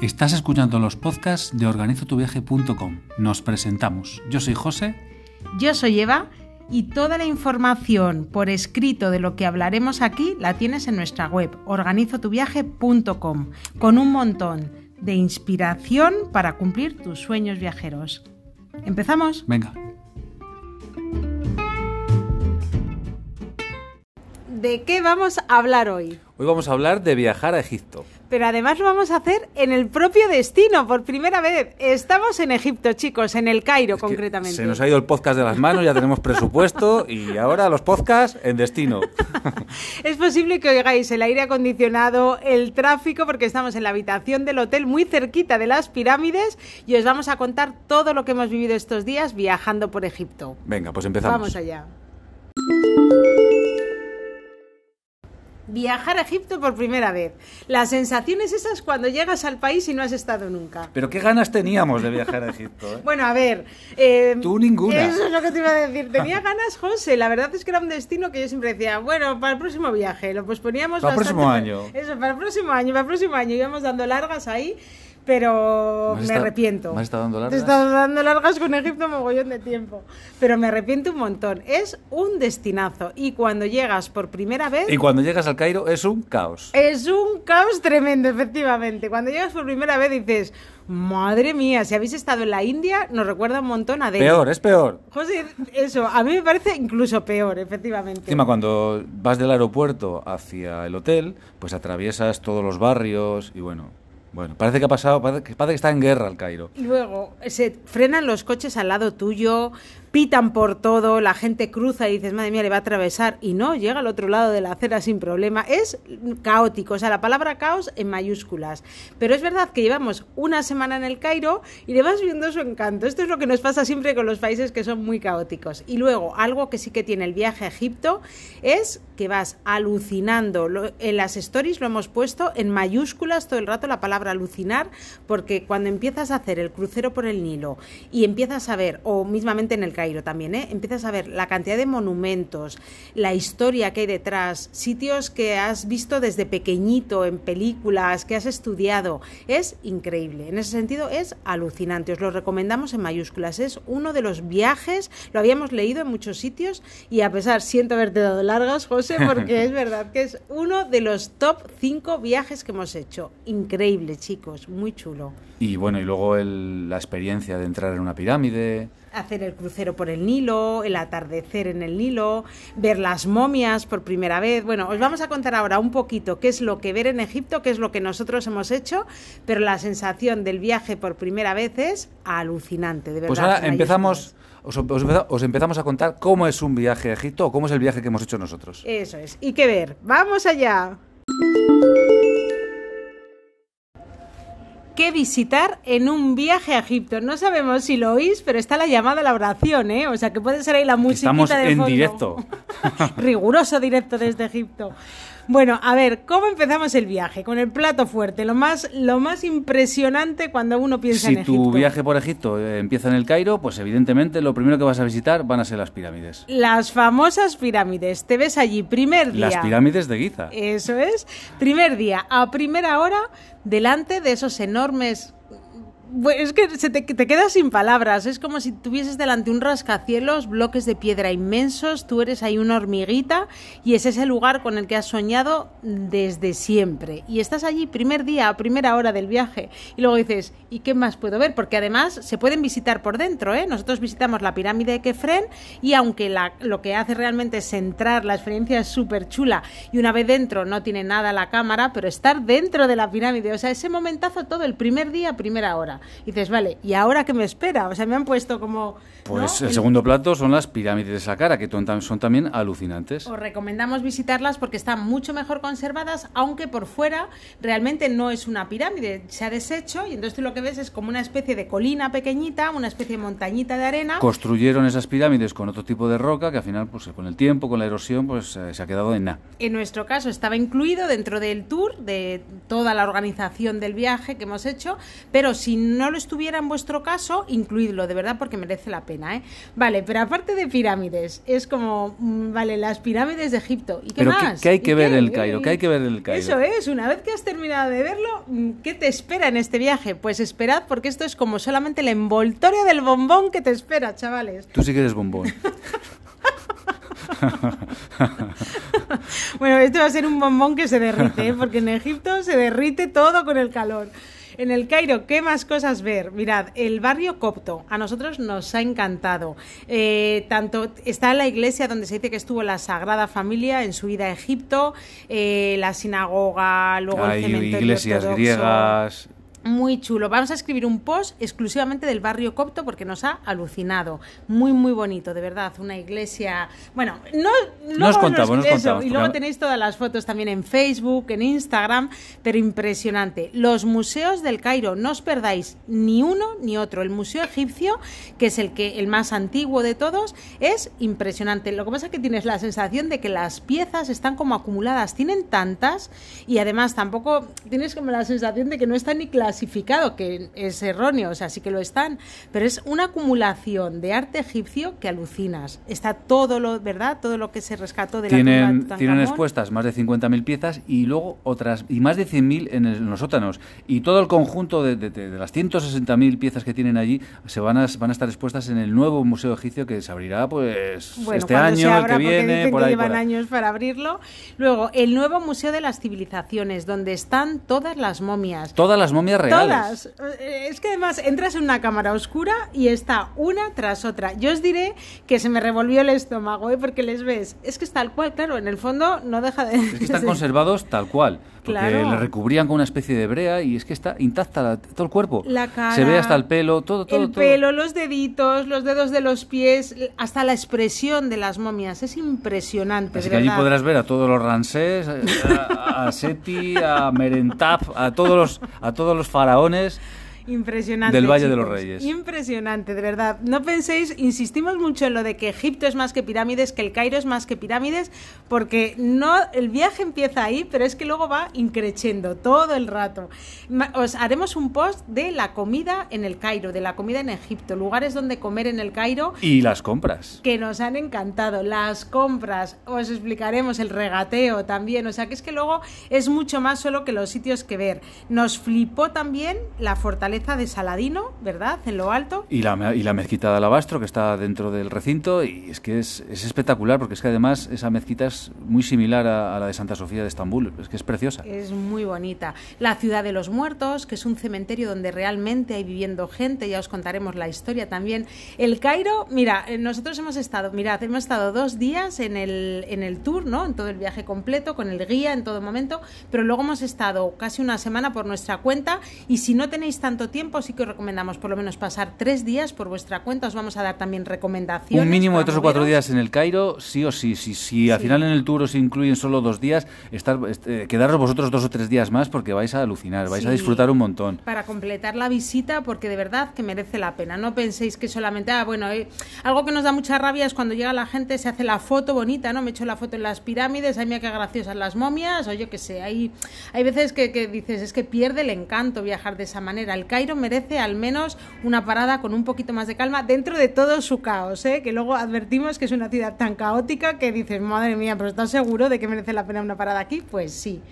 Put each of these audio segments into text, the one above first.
Estás escuchando los podcasts de organizotuviaje.com. Nos presentamos. Yo soy José. Yo soy Eva y toda la información por escrito de lo que hablaremos aquí la tienes en nuestra web organizotuviaje.com con un montón de inspiración para cumplir tus sueños viajeros. ¿Empezamos? Venga. ¿De qué vamos a hablar hoy? Hoy vamos a hablar de viajar a Egipto. Pero además lo vamos a hacer en el propio destino, por primera vez. Estamos en Egipto, chicos, en el Cairo Es concretamente. Se nos ha ido el podcast de las manos, ya tenemos presupuesto y ahora los podcasts en destino. Es posible que oigáis el aire acondicionado, el tráfico, porque estamos en la habitación del hotel muy cerquita de las pirámides y os vamos a contar todo lo que hemos vivido estos días viajando por Egipto. Venga, pues empezamos. Vamos allá. Viajar a Egipto por primera vez. Las sensaciones esas cuando llegas al país y no has estado nunca. Pero qué ganas teníamos de viajar a Egipto. ¿eh? Bueno, a ver. eh, Tú ninguna. Eso es lo que te iba a decir. Tenía ganas, José. La verdad es que era un destino que yo siempre decía, bueno, para el próximo viaje. Lo posponíamos Para el próximo año. Eso, para el próximo año, para el próximo año. Íbamos dando largas ahí, pero ¿Me estado- arrepiento. me has estado dando Te largas? he estado dando largas con Egipto mogollón de tiempo. Pero me arrepiento un montón. Es un destinazo. Y cuando llegas por primera vez. Y cuando llegas al Cairo es un caos. Es un caos tremendo, efectivamente. Cuando llegas por primera vez dices, madre mía, si habéis estado en la India, nos recuerda un montón a Delhi. Peor, es peor. José, eso, a mí me parece incluso peor, efectivamente. Encima, cuando vas del aeropuerto hacia el hotel, pues atraviesas todos los barrios y bueno, bueno, parece que ha pasado, parece que, está en guerra el Cairo. Luego se frenan los coches al lado tuyo, pitan por todo, la gente cruza y dices, madre mía, le va a atravesar. Y no, llega al otro lado de la acera sin problema. Es caótico, o sea, la palabra caos en mayúsculas. Pero es verdad que llevamos una semana en el Cairo y le vas viendo su encanto. Esto es lo que nos pasa siempre con los países que son muy caóticos. Y luego, algo que sí que tiene el viaje a Egipto es que vas alucinando. En las stories lo hemos puesto en mayúsculas todo el rato la palabra alucinar, porque cuando empiezas a hacer el crucero por el Nilo y empiezas a ver, o mismamente en el Cairo también, ¿eh? empiezas a ver la cantidad de monumentos, la historia que hay detrás, sitios que has visto desde pequeñito en películas, que has estudiado, es increíble. En ese sentido es alucinante. Os lo recomendamos en mayúsculas. Es uno de los viajes, lo habíamos leído en muchos sitios y a pesar, siento haberte dado largas, José, porque es verdad que es uno de los top 5 viajes que hemos hecho. Increíble, chicos, muy chulo. Y bueno, y luego el- la experiencia de entrar en una pirámide. hacer el crucero por el Nilo, el atardecer en el Nilo, ver las momias por primera vez. Bueno, os vamos a contar ahora un poquito qué es lo que ver en Egipto, qué es lo que nosotros hemos hecho, pero la sensación del viaje por primera vez es alucinante, de verdad. Pues ahora empezamos, os empezamos a contar cómo es un viaje a Egipto o cómo es el viaje que hemos hecho nosotros. Eso es. ¿Y qué ver? ¡Vamos allá! ¿Qué visitar en un viaje a Egipto? No sabemos si lo oís, pero está la llamada a la oración, ¿eh? O sea, que puede ser ahí la musiquita Estamos de en fondo. directo. Riguroso directo desde Egipto. Bueno, a ver, ¿cómo empezamos el viaje? Con el plato fuerte, lo más, lo más impresionante cuando uno piensa Si en Egipto. tu viaje por Egipto eh, empieza en el Cairo, pues evidentemente lo primero que vas a visitar van a ser las pirámides. Las famosas pirámides. Te ves allí, primer día. Las pirámides de Giza. Eso es. Primer día, a primera hora, delante de esos enormes. Es que se te, te quedas sin palabras. Es como si tuvieses delante un rascacielos, bloques de piedra inmensos, tú eres ahí una hormiguita y es ese lugar con el que has soñado desde siempre. Y estás allí primer día, primera hora del viaje. Y luego dices, ¿y qué más puedo ver? Porque además se pueden visitar por dentro. ¿eh? Nosotros visitamos la pirámide de Kefren y aunque la- lo que hace realmente es entrar, la experiencia es súper chula y una vez dentro no tiene nada la cámara, pero estar dentro de la pirámide, o sea, ese momentazo todo el primer día, primera hora. Y dices, vale, ¿y ahora qué me espera? O sea, me han puesto como... Pues ¿no? el segundo plato son las pirámides de Saqqara, que son también alucinantes. Os recomendamos visitarlas porque están mucho mejor conservadas, aunque por fuera realmente no es una pirámide, se ha deshecho y entonces tú lo que ves es como una especie de colina pequeñita, una especie de montañita de arena. Construyeron esas pirámides con otro tipo de roca que al final, pues con el tiempo, con la erosión, pues eh, se ha quedado en nada. En nuestro caso estaba incluido dentro del tour de toda la organización del viaje que hemos hecho, pero si no lo estuviera en vuestro caso, incluidlo, de verdad, porque merece la pena. ¿eh? Vale, pero aparte de pirámides, es como, mm, vale, las pirámides de Egipto. ¿Y qué Pero más? ¿qué, hay que ¿Y ver qué? en el Cairo? ¿Qué hay que ver en el Cairo? Eso es, una vez que has terminado de verlo, mm, ¿qué te espera en este viaje? Pues esperad, porque esto es como solamente el envoltorio del bombón que te espera, chavales. Tú sí que eres bombón. Bueno, esto va a ser un bombón que se derrite, ¿eh? porque en Egipto se derrite todo con el calor. En el Cairo, ¿qué más cosas ver? Mirad, el barrio copto a nosotros nos ha encantado. Eh, tanto está la iglesia donde se dice que estuvo la Sagrada Familia en su ida a Egipto, eh, la sinagoga, luego el Hay cementerio iglesias ortodoxo. griegas. Muy chulo. Vamos a escribir un post exclusivamente del barrio copto porque nos ha alucinado. Muy, muy bonito, de verdad. Una iglesia. Bueno, no. luego os contamos, no os eso, contamos, Y luego tenéis todas las fotos también en Facebook, en Instagram, pero impresionante. Los museos del Cairo, no os perdáis ni uno ni otro. El museo egipcio, que es el que el más antiguo de todos, es impresionante. Lo que pasa es que tienes la sensación de que las piezas están como acumuladas, tienen tantas y además tampoco tienes como la sensación de que no está ni clasificado, que es erróneo, o sea, sí que lo están, pero es una acumulación de arte egipcio que alucinas. Está todo lo, ¿verdad? Todo lo que se rescató de la tumba de Tienen, expuestas más de 50.000 piezas y luego otras, y más de 100.000 en, el- en los sótanos. Y todo el conjunto de, de- de- las 160.000 piezas que tienen allí se van a, van a estar expuestas en el nuevo Museo Egipcio que se abrirá pues Bueno, este año, el abra, que porque viene, dicen por que ahí. llevan por ahí. años para abrirlo. Luego, el nuevo Museo de las Civilizaciones, donde están todas las momias. Todas las momias reales. Todas. Eh, Es que además entras en una cámara oscura y está una tras otra. Yo os diré que se me revolvió el estómago, ¿eh? porque les ves. Es que es tal cual, claro, en el fondo no deja de... Es que están conservados tal cual. Porque Claro. le recubrían con una especie de brea y es que está intacta la- todo el cuerpo. La cara, Se ve hasta el pelo, todo, todo. el todo. pelo, los deditos, los dedos de los pies, hasta la expresión de las momias. Es impresionante, Así de que allí verdad. podrás ver a todos los Ramsés, a, a Seti, a Merentap, a todos los, a todos los faraones. Impresionante. Del Valle de los. Reyes. Impresionante, de verdad. No penséis, insistimos mucho en lo de que Egipto es más que pirámides, que el Cairo es más que pirámides, porque no el viaje empieza ahí, pero es que luego va increciendo todo el rato. Os haremos un post de la comida en el Cairo, de la comida en Egipto, lugares donde comer en el Cairo Y las compras. que nos han encantado. Las compras, os explicaremos el regateo también. O sea que es que luego es mucho más solo que los sitios que ver. Nos flipó también la fortaleza de Saladino, ¿verdad? En lo alto. Y la, y la mezquita de alabastro que está dentro del recinto y es que es, es espectacular porque es que además esa mezquita es muy similar a, a la de Santa Sofía de Estambul, es que es preciosa. Es muy bonita. La ciudad de los muertos, que es un cementerio donde realmente hay viviendo gente, ya os contaremos la historia también. El Cairo, mira, eh, nosotros hemos estado, mirad, hemos estado dos días en el, en el tour, ¿no? En todo el viaje completo, con el guía en todo momento, pero luego hemos estado casi una semana por nuestra cuenta y si no tenéis tanto tiempo, sí que os recomendamos por lo menos pasar tres días por vuestra cuenta. Os vamos a dar también recomendaciones. Un mínimo de tres o cuatro días en el Cairo, sí o sí. Si, al Sí. final en el tour os incluyen solo dos días, estar, este, quedaros vosotros dos o tres días más porque vais a alucinar, vais a Sí. disfrutar un montón. para completar la visita porque de verdad que merece la pena. No penséis que solamente, ah, bueno, eh, algo que nos da mucha rabia es cuando llega la gente, se hace la foto bonita, ¿no? Me echo la foto en las pirámides, ay, mira qué graciosas las momias, o yo qué sé, hay, hay veces que, que dices, es que pierde el encanto viajar de esa manera. El Cairo merece al menos una parada con un poquito más de calma dentro de todo su caos, ¿eh? Que luego advertimos que es una ciudad tan caótica que dices, madre mía, pero ¿estás seguro de que merece la pena una parada aquí? Pues sí.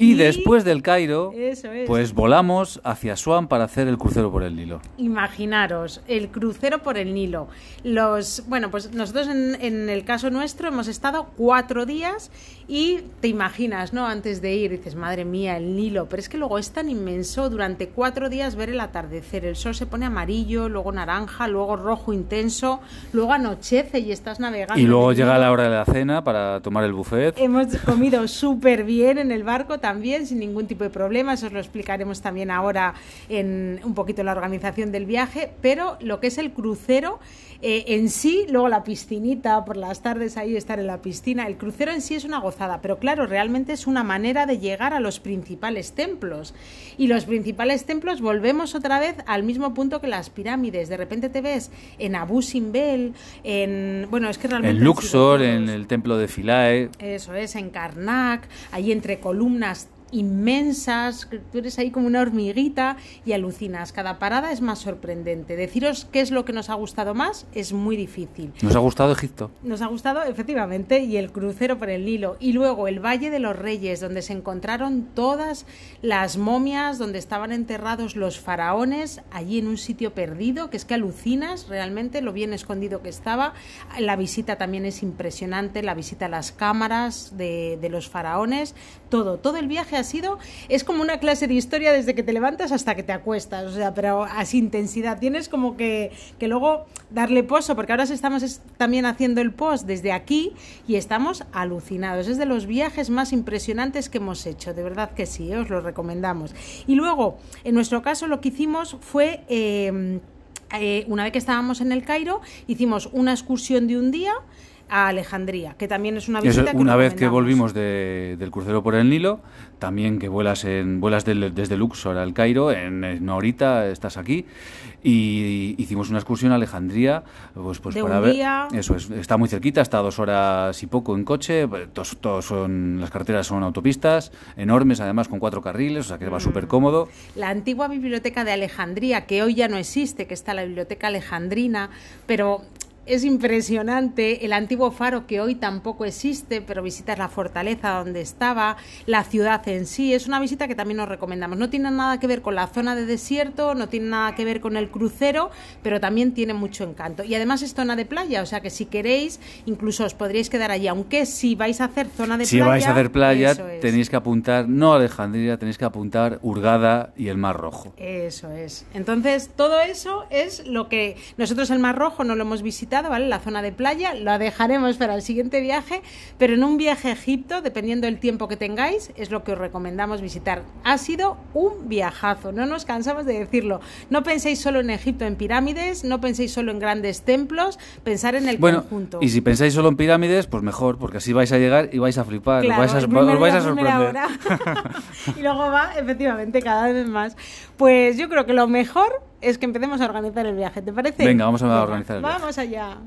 Y después del Cairo, es. pues volamos hacia Swan para hacer el crucero por el Nilo. Imaginaros, el crucero por el Nilo. Los, bueno, pues nosotros en, en el caso nuestro hemos estado cuatro días y te imaginas, ¿no? Antes de ir, dices, madre mía, el Nilo. Pero es que luego es tan inmenso durante cuatro días ver el atardecer. El sol se pone amarillo, luego naranja, luego rojo intenso, luego anochece y estás navegando. Y luego llega la hora de la cena para tomar el buffet. Hemos comido súper bien en el barco también, sin ningún tipo de problemas. Os lo explicaremos también ahora en un poquito la organización del viaje. Pero lo que es el crucero eh, en sí, luego la piscinita, por las tardes ahí estar en la piscina. El crucero en sí es una gozada, pero claro, realmente es una manera de llegar a los principales templos. Y los principales templos volvemos otra vez al mismo punto que las pirámides. De repente te ves en Abu Simbel, en. Bueno, es que realmente. En Luxor, en el templo de Philae. Eso es, en Karnak, ahí entre columnas inmensas, tú eres ahí como una hormiguita y alucinas. Cada parada es más sorprendente. Deciros qué es lo que nos ha gustado más es muy difícil. Nos ha gustado Egipto. Nos ha gustado, efectivamente, y el crucero por el Nilo. Y luego el Valle de los Reyes, donde se encontraron todas las momias, donde estaban enterrados los faraones, allí en un sitio perdido, que es que alucinas realmente lo bien escondido que estaba. La visita también es impresionante, la visita a las cámaras de, de los faraones, todo, todo el viaje ha sido, es como una clase de historia desde que te levantas hasta que te acuestas, o sea, pero así intensidad. Tienes como que, que luego darle pozo, porque ahora estamos también haciendo el post desde aquí y estamos alucinados. Es de los viajes más impresionantes que hemos hecho, de verdad que sí, os lo recomendamos. Y luego, en nuestro caso, lo que hicimos fue... Eh, eh, una vez que estábamos en el Cairo, hicimos una excursión de un día a Alejandría, que también es una visita. Eso, una vez que volvimos de, del crucero por el Nilo, también que vuelas en vuelas del, desde Luxor al Cairo, en, en horita estás aquí, y hicimos una excursión a Alejandría, pues, pues De para un ver. día. Eso es, está muy cerquita, está a dos horas y poco en coche, todos, todos son las carreteras son autopistas enormes, además con cuatro carriles, o sea que Mm. va súper cómodo. La antigua biblioteca de Alejandría, que hoy ya no existe, que está la biblioteca alejandrina, pero es impresionante el antiguo faro que hoy tampoco existe, pero visitas la fortaleza donde estaba, la ciudad en sí. Es una visita que también nos recomendamos. No tiene nada que ver con la zona de desierto, no tiene nada que ver con el crucero, pero también tiene mucho encanto. Y además es zona de playa, o sea que si queréis, incluso os podríais quedar allí. Aunque si vais a hacer zona de Si playa. vais a hacer playa, es. tenéis que apuntar, no Alejandría, tenéis que apuntar Hurgada y el Mar Rojo. Eso es. Entonces, todo eso es lo que nosotros el Mar Rojo no lo hemos visitado, ¿vale? La zona de playa, lo dejaremos para el siguiente viaje, pero en un viaje a Egipto, dependiendo del tiempo que tengáis, es lo que os recomendamos visitar. Ha sido un viajazo, no nos cansamos de decirlo. No penséis solo en Egipto, en pirámides, no penséis solo en grandes templos, pensar en el Bueno, conjunto. y si pensáis solo en pirámides, pues mejor, porque así vais a llegar y vais a flipar, Claro, os vais a, os vais a sorprender. y luego va, efectivamente, cada vez más. Pues yo creo que lo mejor es que empecemos a organizar el viaje, ¿te parece? Venga, vamos a organizar el viaje. Vamos allá.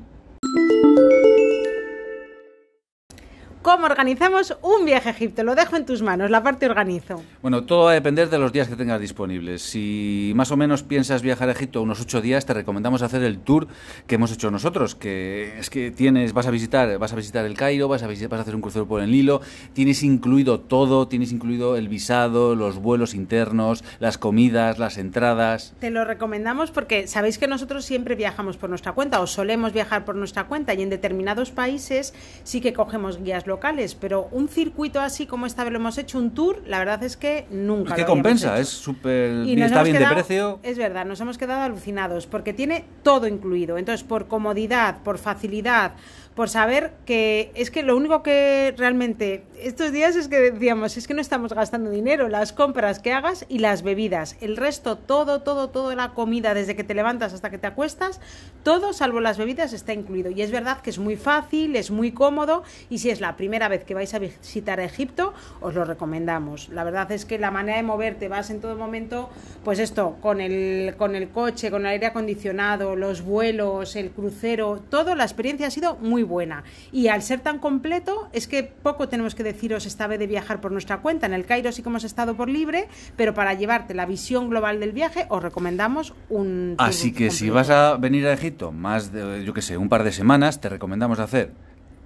¿Cómo organizamos un viaje a Egipto? Lo dejo en tus manos, la parte organizo. Bueno, todo va a depender de los días que tengas disponibles. Si más o menos piensas viajar a Egipto unos ocho días, te recomendamos hacer el tour que hemos hecho nosotros, que es que tienes, vas a visitar, vas a visitar el Cairo, vas a visitar, vas a hacer un crucero por el Nilo, tienes incluido todo, tienes incluido el visado, los vuelos internos, las comidas, las entradas. Te lo recomendamos porque sabéis que nosotros siempre viajamos por nuestra cuenta o solemos viajar por nuestra cuenta y en determinados países sí que cogemos guías locales, pero un circuito así como esta vez lo hemos hecho, un tour, la verdad es que nunca. Es que lo compensa, es súper, está bien de precio. Es verdad, nos hemos quedado alucinados porque tiene todo incluido. Entonces, por comodidad, por facilidad, por saber que es que lo único que realmente estos días es que decíamos, es que no estamos gastando dinero, las compras que hagas y las bebidas. El resto, todo, todo, toda la comida, desde que te levantas hasta que te acuestas, todo, salvo las bebidas, está incluido. Y es verdad que es muy fácil, es muy cómodo y si es la primera vez que vais a visitar Egipto, os lo recomendamos. La verdad es que la manera de moverte, vas en todo momento, pues esto, con el, con el coche, con el aire acondicionado, los vuelos, el crucero, todo, la experiencia ha sido muy buena. Y al ser tan completo, es que poco tenemos que deciros esta vez de viajar por nuestra cuenta. En el Cairo sí que hemos estado por libre, pero para llevarte la visión global del viaje, os recomendamos un... Así que si vas a venir a Egipto más de, yo qué sé, un par de semanas, te recomendamos hacer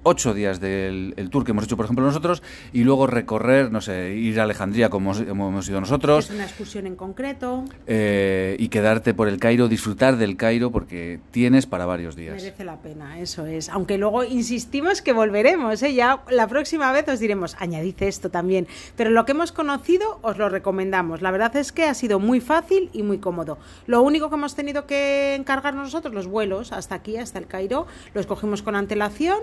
ocho días del el tour que hemos hecho, por ejemplo, nosotros, y luego recorrer, no sé, ir a Alejandría como hemos, como hemos ido nosotros, Es una excursión en concreto. eh, y quedarte por el Cairo, disfrutar del Cairo, porque tienes para varios días. Merece la pena, eso es. Aunque luego insistimos que volveremos, ¿eh? ya la próxima vez os diremos, añadid esto también. Pero lo que hemos conocido os lo recomendamos. La verdad es que ha sido muy fácil y muy cómodo. Lo único que hemos tenido que encargarnos nosotros, los vuelos hasta aquí, hasta el Cairo, los cogimos con antelación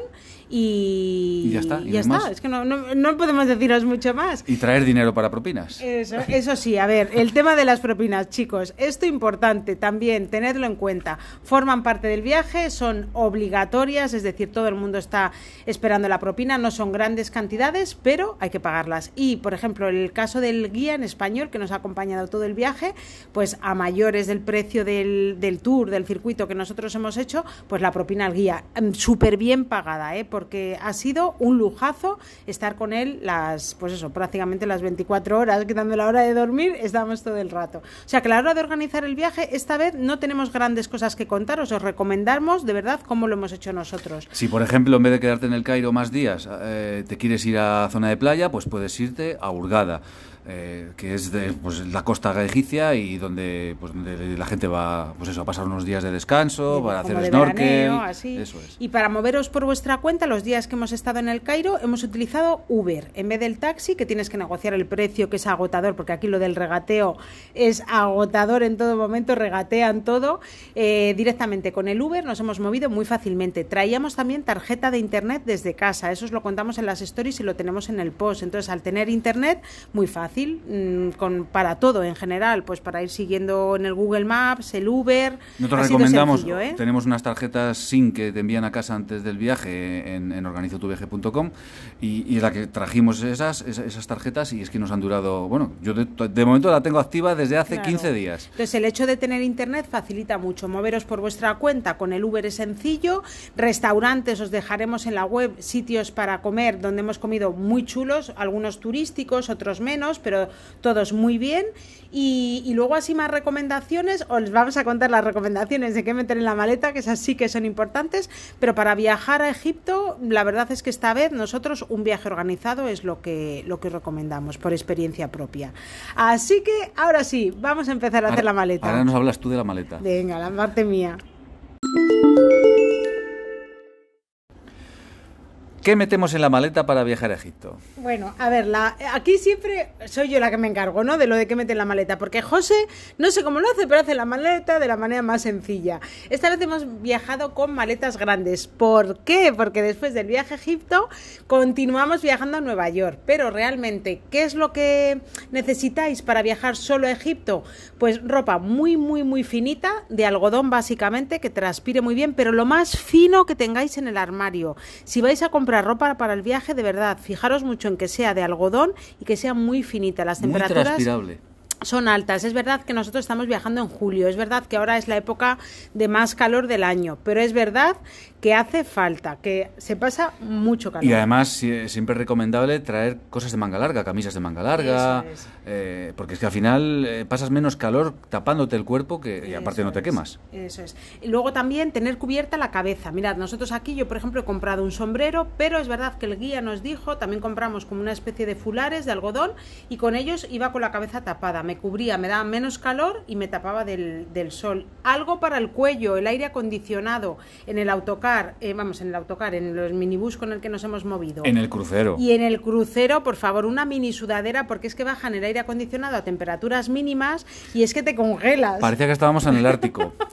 y, Y ya está, y ya está. Es que no, no- no podemos deciros mucho más. Y traer dinero para propinas. Eso, eso sí, a ver, el tema de las propinas, chicos, esto importante también, tenedlo en cuenta. Forman parte del viaje, son obligatorias, es decir, todo el mundo está esperando la propina, no son grandes cantidades, pero hay que pagarlas. Y, por ejemplo, el caso del guía en español que nos ha acompañado todo el viaje, pues a mayores del precio del, del tour, del circuito que nosotros hemos hecho, pues la propina al guía, mm, súper bien pagada, ¿eh? Porque ha sido un lujazo estar con él las, pues eso, prácticamente las 24 horas, quitando la hora de dormir, estamos todo el rato. O sea que a la hora de organizar el viaje, esta vez no tenemos grandes cosas que contaros, os recomendamos de verdad cómo lo hemos hecho nosotros. Si, por ejemplo, en vez de quedarte en el Cairo más días, eh, te quieres ir a zona de playa, pues puedes irte a Hurgada. Eh, que es de pues, la costa egipcia y donde, pues, donde la gente va pues eso, a pasar unos días de descanso, para hacer snorkel. así. Y para moveros por vuestra cuenta, los días que hemos estado en el Cairo, hemos utilizado Uber en vez del taxi, que tienes que negociar el precio, que es agotador, porque aquí lo del regateo es agotador en todo momento, regatean todo. Eh, directamente con el Uber nos hemos movido muy fácilmente. Traíamos también tarjeta de internet desde casa, eso os lo contamos en las stories y lo tenemos en el post. Entonces, al tener internet, muy fácil Mm, con, para todo en general, pues para ir siguiendo en el Google Maps, el Uber. Nosotros recomendamos, ¿eh? tenemos unas tarjetas SIM que te envían a casa antes del viaje en, en organizotuviaje.com y, y la que trajimos esas, esas, tarjetas y es que nos han durado, bueno, yo de, momento la tengo activa desde hace 15 días. Entonces el hecho de tener internet facilita mucho, moveros por vuestra cuenta con el Uber es sencillo, restaurantes os dejaremos en la web sitios para comer donde hemos comido muy chulos, algunos turísticos, otros menos, pero todos muy bien. Y, luego así más recomendaciones, os vamos a contar las recomendaciones de qué meter en la maleta, que esas sí que son importantes, pero para viajar a Egipto, la verdad es que esta vez nosotros un viaje organizado es lo que, lo que recomendamos por experiencia propia. Así que ahora sí, vamos a empezar a hacer la maleta. Ahora nos hablas tú de la maleta. Venga, la parte mía. ¿Qué metemos en la maleta para viajar a Egipto? Bueno, a ver, aquí siempre soy yo la que me encargo, ¿no? De lo de qué mete en la maleta, porque José, no sé cómo lo hace, pero hace la maleta de la manera más sencilla. Esta vez hemos viajado con maletas grandes. ¿Por qué? Porque después del viaje a Egipto continuamos viajando a Nueva York. Pero realmente, ¿qué es lo que necesitáis para viajar solo a Egipto? Pues ropa muy, muy, muy finita, de algodón básicamente, que transpire muy bien, pero lo más fino que tengáis en el armario. Si vais a comprar ropa para el viaje, de verdad, fijaros mucho en que sea de algodón y que sea muy finita. Las temperaturas son altas. Es verdad que nosotros estamos viajando en julio, es verdad que ahora es la época de más calor del año, pero es verdad que hace falta, que se pasa mucho calor. Y además siempre es recomendable traer cosas de manga larga, camisas de manga larga, eh, porque es que al final eh, pasas menos calor tapándote el cuerpo que, y aparte no te quemas. Eso es. Y luego también tener cubierta la cabeza. Mirad, nosotros aquí yo por ejemplo he comprado un sombrero, pero es verdad que el guía nos dijo, también compramos como una especie de fulares de algodón y con ellos iba con la cabeza tapada. Me cubría, me daba menos calor y me tapaba del, del sol. Algo para el cuello, el aire acondicionado en el autocar eh, vamos, en el autocar, en los minibús con el que nos hemos movido. En el crucero. Y en el crucero, por favor, una mini sudadera, porque es que bajan el aire acondicionado a temperaturas mínimas y es que te congelas. Parecía que estábamos en el Ártico.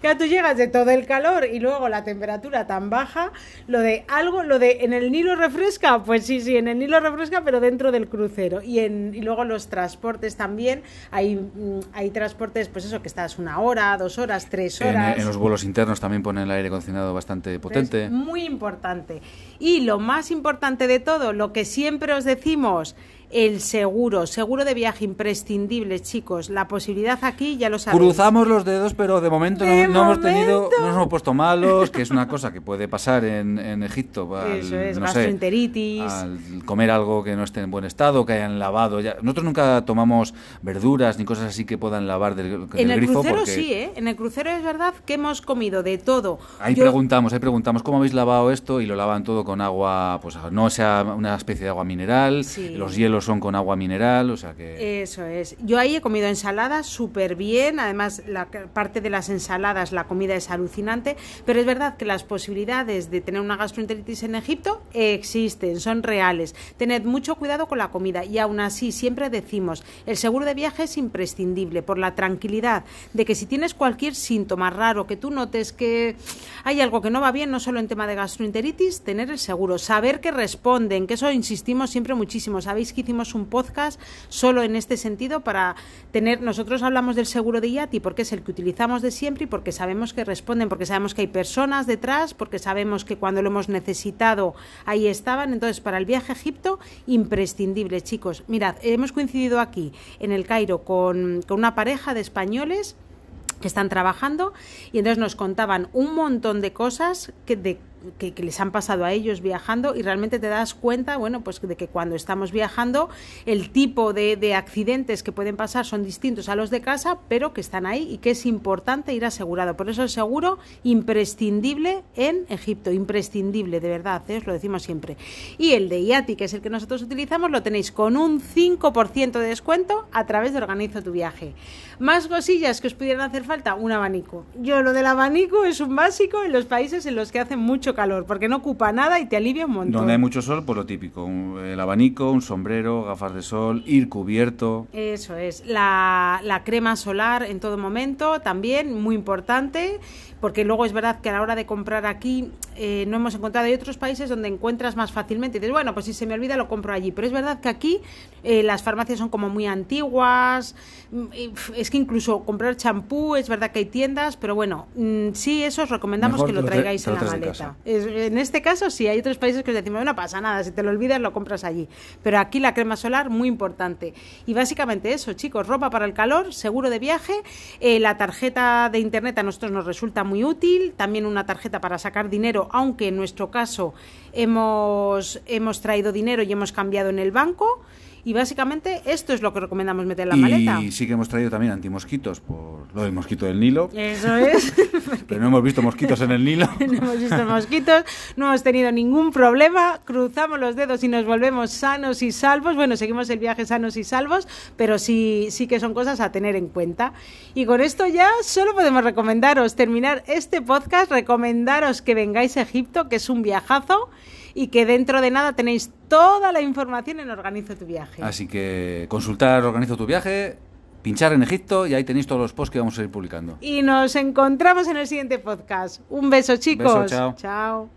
que tú llegas de todo el calor y luego la temperatura tan baja, lo de algo, lo de en el Nilo refresca, pues sí, sí, en el Nilo refresca, pero dentro del crucero. Y, en, y luego los transportes también, hay, mm, hay transportes, pues eso, que estás una hora, dos horas, tres horas. En, los vuelos internos también ponen el aire bastante potente. muy importante. Y lo más importante de todo, lo que siempre os decimos, el seguro, seguro de viaje imprescindible, chicos. La posibilidad aquí ya lo sabéis. Cruzamos los dedos, pero de momento, no, hemos tenido, no nos hemos puesto malos, que es una cosa que puede pasar en, en Egipto. Al, Eso es, gastroenteritis. al comer algo que no esté en buen estado, que hayan lavado. Ya. Nosotros nunca tomamos verduras ni cosas así que puedan lavar del, en el crucero sí, ¿eh? En el crucero es verdad que hemos comido de todo. Ahí preguntamos, ahí preguntamos cómo habéis lavado esto y lo lavan todo con agua, pues no sea una especie de agua mineral, los hielos son con agua mineral, o sea que... Eso es. Yo ahí he comido ensaladas súper bien, además la parte de las ensaladas, la comida es alucinante, pero es verdad que las posibilidades de tener una gastroenteritis en Egipto existen, son reales. Tened mucho cuidado con la comida y aún así siempre decimos, el seguro de viaje es imprescindible por la tranquilidad de que si tienes cualquier síntoma raro, que tú notes que hay algo que no va bien, no solo en tema de gastroenteritis, tener el seguro, saber que responden, que eso insistimos siempre muchísimo. Sabéis que hicimos un podcast solo en este sentido para tener, nosotros hablamos del seguro de IATI porque es el que utilizamos de siempre y porque sabemos que responden, porque sabemos que hay personas detrás, porque sabemos que cuando lo hemos necesitado ahí estaban. Entonces, para el viaje a Egipto, imprescindible, chicos. Mirad, hemos coincidido aquí en el Cairo con, con una pareja de españoles que están trabajando y entonces nos contaban un montón de cosas que de que, les han pasado a ellos viajando y realmente te das cuenta, bueno, pues de que cuando estamos viajando el tipo de, de accidentes que pueden pasar son distintos a los de casa, pero que están ahí y que es importante ir asegurado. Por eso el seguro imprescindible en Egipto, imprescindible, de verdad, ¿eh? os lo decimos siempre. Y el de IATI, que es el que nosotros utilizamos, lo tenéis con un 5% de descuento a través de Organizo tu viaje. Más cosillas que os pudieran hacer falta, un abanico. Yo lo del abanico es un básico en los países en los que hace mucho calor, porque no ocupa nada y te alivia un montón. Donde hay mucho sol, pues lo típico, un- el abanico, un sombrero, gafas de sol, ir cubierto. Eso es. La, la crema solar en todo momento, también muy importante, porque luego es verdad que a la hora de comprar aquí eh, no hemos encontrado. Hay otros países donde encuentras más fácilmente. Y dices, bueno, pues si se me olvida lo compro allí. Pero es verdad que aquí eh, las farmacias son como muy antiguas. mm, Es que incluso comprar champú, es verdad que hay tiendas, pero bueno, mm, sí, eso os recomendamos Mejor que lo lo tra- traigáis te en lo la maleta. Es- en este caso sí, hay otros países que os decimos, no pasa nada, si te lo olvidas lo compras allí. Pero aquí la crema solar, muy importante. Y básicamente eso, chicos, ropa para el calor, seguro de viaje, eh, la tarjeta de internet a nosotros nos resulta muy útil, también una tarjeta para sacar dinero, aunque en nuestro caso hemos, hemos traído dinero y hemos cambiado en el banco. Y básicamente esto es lo que recomendamos meter en la y maleta. sí que hemos traído también antimosquitos por lo del mosquito del Nilo. Eso es. Pero no hemos visto mosquitos en el Nilo. no hemos visto mosquitos, no hemos tenido ningún problema, cruzamos los dedos y nos volvemos sanos y salvos. Bueno, seguimos el viaje sanos y salvos, pero sí, sí que son cosas a tener en cuenta. Y con esto ya solo podemos recomendaros terminar este podcast, recomendaros que vengáis a Egipto, que es un viajazo y que dentro de nada tenéis toda la información en Organizo tu viaje. Así que consultar, organizo tu viaje, pinchar en Egipto y ahí tenéis todos los posts que vamos a ir publicando. Y nos encontramos en el siguiente podcast. Un beso, chicos. chao. chao.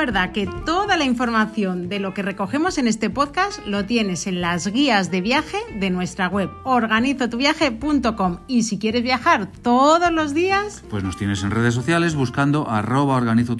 Recuerda que toda la información de lo que recogemos en este podcast lo tienes en las guías de viaje de nuestra web organizotuviaje.com y si quieres viajar todos los días, Pues nos tienes en redes sociales buscando arroba organizo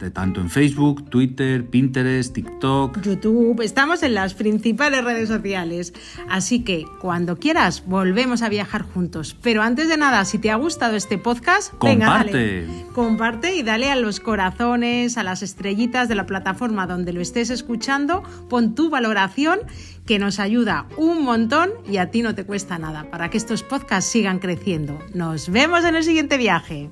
de tanto en Facebook, Twitter, Pinterest, TikTok. YouTube, estamos en las principales redes sociales. Así que cuando quieras volvemos a viajar juntos. Pero antes de nada, si te ha gustado este podcast, venga, Comparte. dale. Comparte y dale a los corazones, a las estrellitas de la plataforma donde lo estés escuchando. Pon tu valoración que nos ayuda un montón y a ti no te cuesta nada para que estos podcasts sigan creciendo. Nos vemos en el siguiente viaje.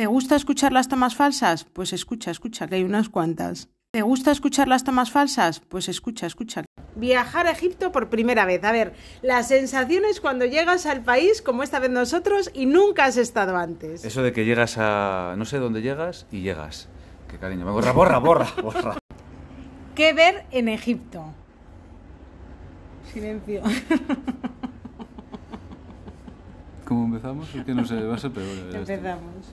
¿Te gusta escuchar las tomas falsas? Pues escucha, escucha, que hay unas cuantas. ¿Te gusta escuchar las tomas falsas? Pues escucha, escucha. Viajar a Egipto por primera vez. A ver, las sensaciones cuando llegas al país, como esta vez nosotros, y nunca has estado antes. Eso de que llegas a... no sé dónde llegas y llegas. Qué cariño. Me borra, borra, borra, borra. ¿Qué ver en Egipto? Silencio. ¿Cómo empezamos? Es que no sé, va a ser peor. Empezamos.